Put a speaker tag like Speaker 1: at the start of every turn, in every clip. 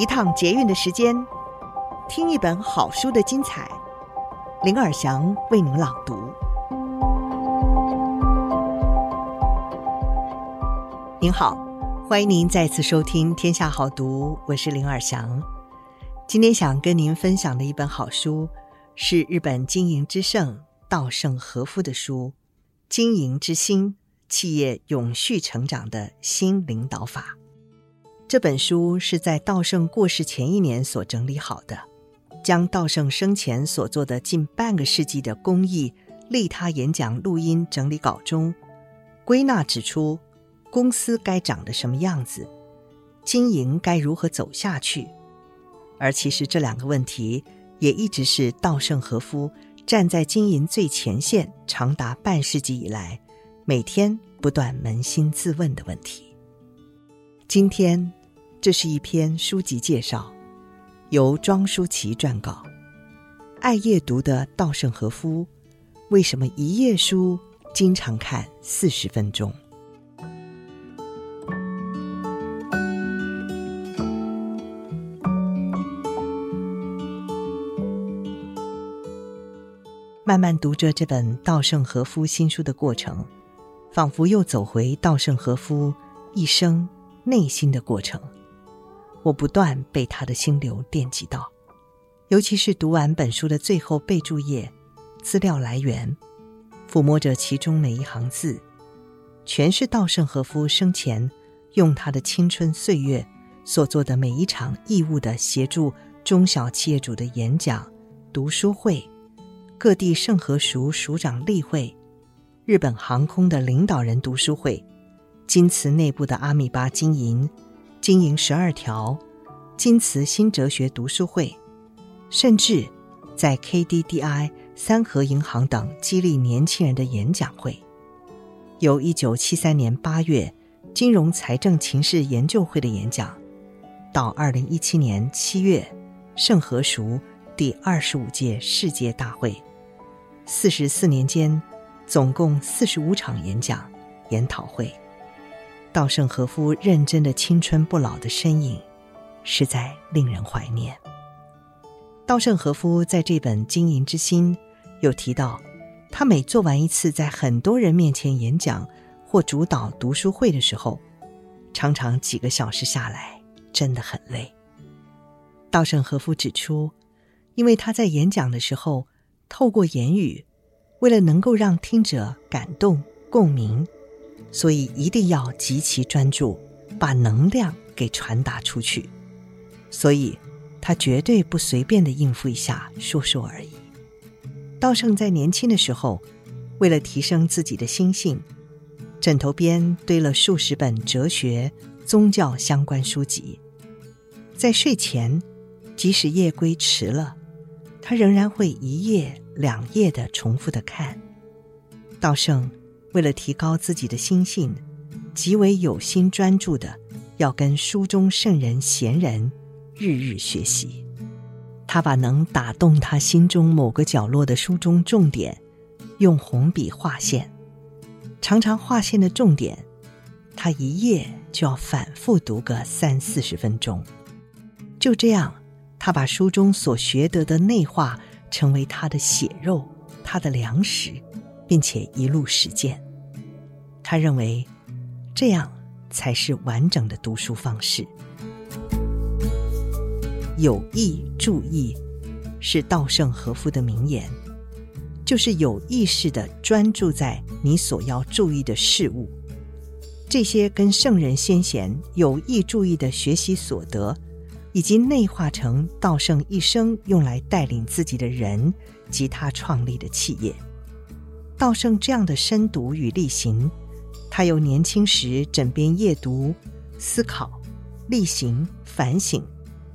Speaker 1: 一趟捷运的时间，听一本好书的精彩。林尔祥为您朗读。您好，欢迎您再次收听《天下好读》，我是林尔祥。今天想跟您分享的一本好书，是日本经营之圣稻盛和夫的书《经营之心：企业永续成长的新领导法》。这本书是在稻盛过世前一年所整理好的，将稻盛生前所做的近半个世纪的公益利他演讲录音整理稿中，归纳指出公司该长得什么样子，经营该如何走下去。而其实这两个问题，也一直是稻盛和夫站在经营最前线长达半世纪以来，每天不断扪心自问的问题。今天。这是一篇书籍介绍，由庄舒琪撰稿。爱阅读的稻盛和夫，为什么一页书经常看四十分钟？慢慢读着这本稻盛和夫新书的过程，仿佛又走回稻盛和夫一生内心的过程。我不断被他的心流电击到，尤其是读完本书的最后备注页，资料来源，抚摸着其中每一行字，全是稻盛和夫生前用他的青春岁月所做的每一场义务的协助中小企业主的演讲、读书会、各地盛和署署长例会、日本航空的领导人读书会、京瓷内部的阿米巴经营。经营十二条，京瓷新哲学读书会，甚至在 KDDI、三和银行等激励年轻人的演讲会，由一九七三年八月金融财政情势研究会的演讲，到二零一七年七月盛和塾第二十五届世界大会，四十四年间总共四十五场演讲研讨会。稻盛和夫认真的青春不老的身影，实在令人怀念。稻盛和夫在这本《经营之心》有提到，他每做完一次在很多人面前演讲或主导读书会的时候，常常几个小时下来真的很累。稻盛和夫指出，因为他在演讲的时候，透过言语，为了能够让听者感动共鸣。所以一定要极其专注，把能量给传达出去。所以，他绝对不随便的应付一下，说说而已。稻盛在年轻的时候，为了提升自己的心性，枕头边堆了数十本哲学、宗教相关书籍。在睡前，即使夜归迟了，他仍然会一页两页的重复的看。稻盛。为了提高自己的心性，极为有心专注的要跟书中圣人贤人日日学习。他把能打动他心中某个角落的书中重点，用红笔划线，常常划线的重点，他一页就要反复读个三四十分钟。就这样，他把书中所学得的内化成为他的血肉，他的粮食。并且一路实践，他认为这样才是完整的读书方式。有意注意是稻盛和夫的名言，就是有意识地专注在你所要注意的事物。这些跟圣人先贤有意注意的学习所得，以及内化成稻盛一生用来带领自己的人及他创立的企业。道圣这样的深读与力行，他由年轻时枕边夜读、思考、力行、反省，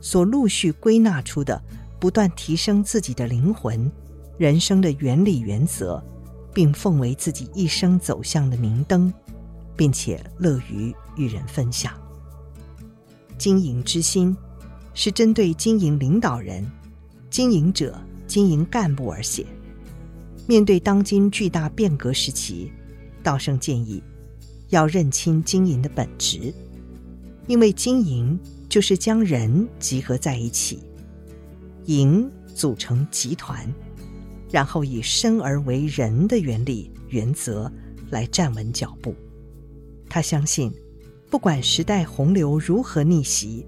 Speaker 1: 所陆续归纳出的，不断提升自己的灵魂、人生的原理原则，并奉为自己一生走向的明灯，并且乐于与人分享。经营之心，是针对经营领导人、经营者、经营干部而写。面对当今巨大变革时期，道生建议要认清经营的本质，因为经营就是将人集合在一起，营组成集团，然后以生而为人的原理原则来站稳脚步。他相信，不管时代洪流如何逆袭，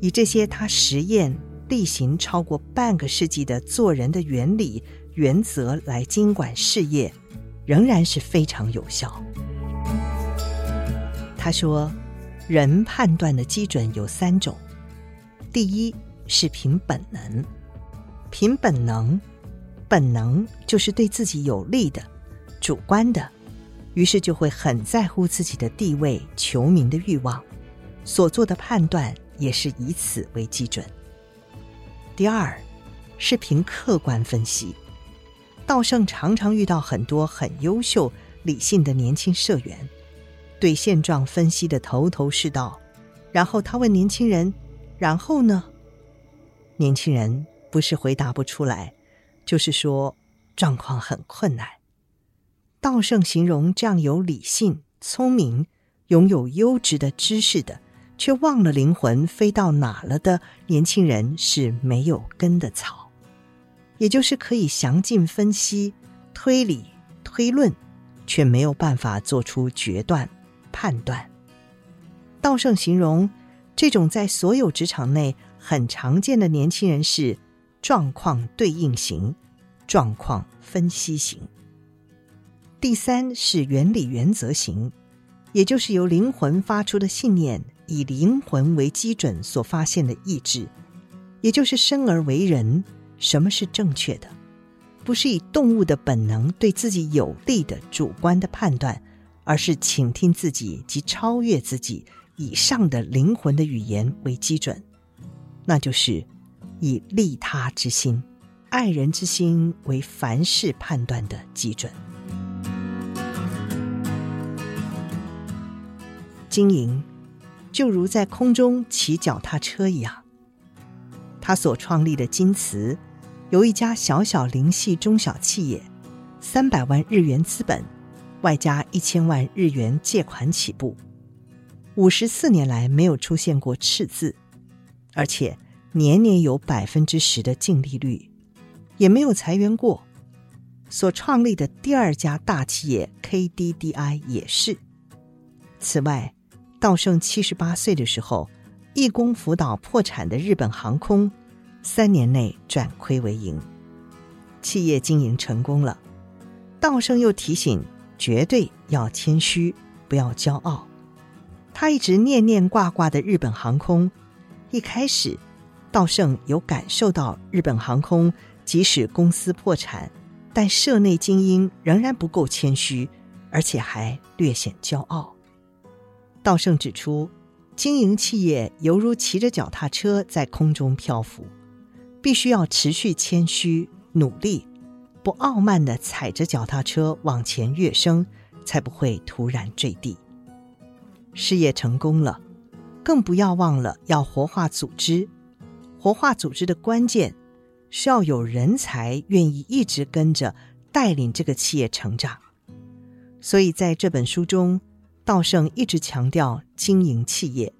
Speaker 1: 以这些他实验例行超过半个世纪的做人的原理原则来经管事业，仍然是非常有效。他说，人判断的基准有三种：第一是凭本能，凭本能，本能就是对自己有利的、主观的，于是就会很在乎自己的地位、求名的欲望，所做的判断也是以此为基准。第二是凭客观分析。道圣常常遇到很多很优秀、理性的年轻社员，对现状分析得头头是道。然后他问年轻人：“然后呢？”年轻人不是回答不出来，就是说状况很困难。道圣形容这样有理性、聪明、拥有优质的知识的，却忘了灵魂飞到哪了的年轻人是没有根的草。也就是可以详尽分析、推理、推论，却没有办法做出决断、判断。道圣形容这种在所有职场内很常见的年轻人是状况对应型、状况分析型。第三是原理原则型，也就是由灵魂发出的信念，以灵魂为基准所发现的意志，也就是生而为人。什么是正确的？不是以动物的本能对自己有利的主观的判断，而是倾听自己及超越自己以上的灵魂的语言为基准，那就是以利他之心、爱人之心为凡事判断的基准。经营就如在空中骑脚踏车一样，他所创立的京瓷。由一家小小灵系中小企业，三百万日元资本，外加一千万日元借款起步，五十四年来没有出现过赤字，而且年年有百分之十的净利率，也没有裁员过。所创立的第二家大企业 KDDI 也是。此外，道圣七十八岁的时候，义工辅导破产的日本航空。三年内转亏为盈，企业经营成功了。道圣又提醒，绝对要谦虚，不要骄傲。他一直念念挂挂的日本航空，一开始，道盛有感受到日本航空即使公司破产，但社内精英仍然不够谦虚，而且还略显骄傲。道盛指出，经营企业犹如骑着脚踏车在空中漂浮。必须要持续谦虚努力，不傲慢地踩着脚踏车往前跃升，才不会突然坠地。事业成功了，更不要忘了要活化组织。活化组织的关键是要有人才愿意一直跟着带领这个企业成长。所以在这本书中，道圣一直强调经营企业，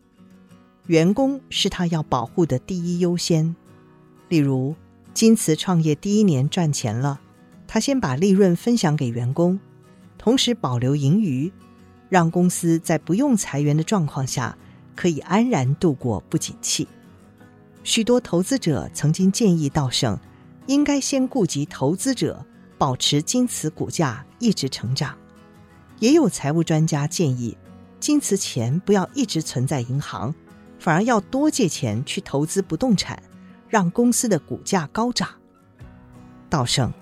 Speaker 1: 员工是他要保护的第一优先。例如，京瓷创业第一年赚钱了，他先把利润分享给员工，同时保留盈余，让公司在不用裁员的状况下可以安然度过不景气。许多投资者曾经建议道圣，应该先顾及投资者，保持京瓷股价一直成长。也有财务专家建议，京瓷钱不要一直存在银行，反而要多借钱去投资不动产。让公司的股价高涨。道圣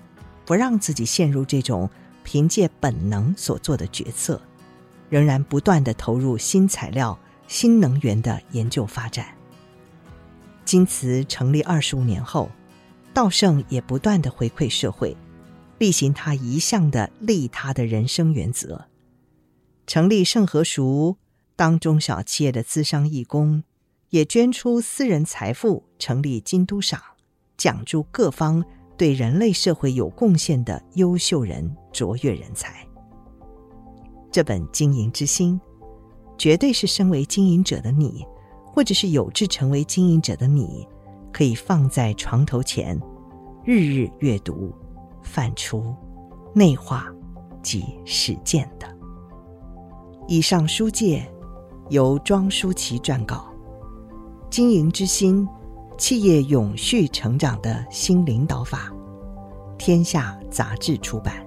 Speaker 1: 不让自己陷入这种凭借本能所做的决策，仍然不断地投入新材料、新能源的研究发展。京瓷成立二十五年后，道圣也不断地回馈社会，力行他一向的利他的人生原则，成立圣和塾，当中小企业的资商义工。也捐出私人财富，成立京都赏，奖助各方对人类社会有贡献的优秀人、卓越人才。这本《经营之心》，绝对是身为经营者的你，或者是有志成为经营者的你，可以放在床头前，日日阅读、反刍、内化及实践的。以上书介由庄舒琪撰稿，经营之心，企业永续成长的新领导法，天下杂志出版。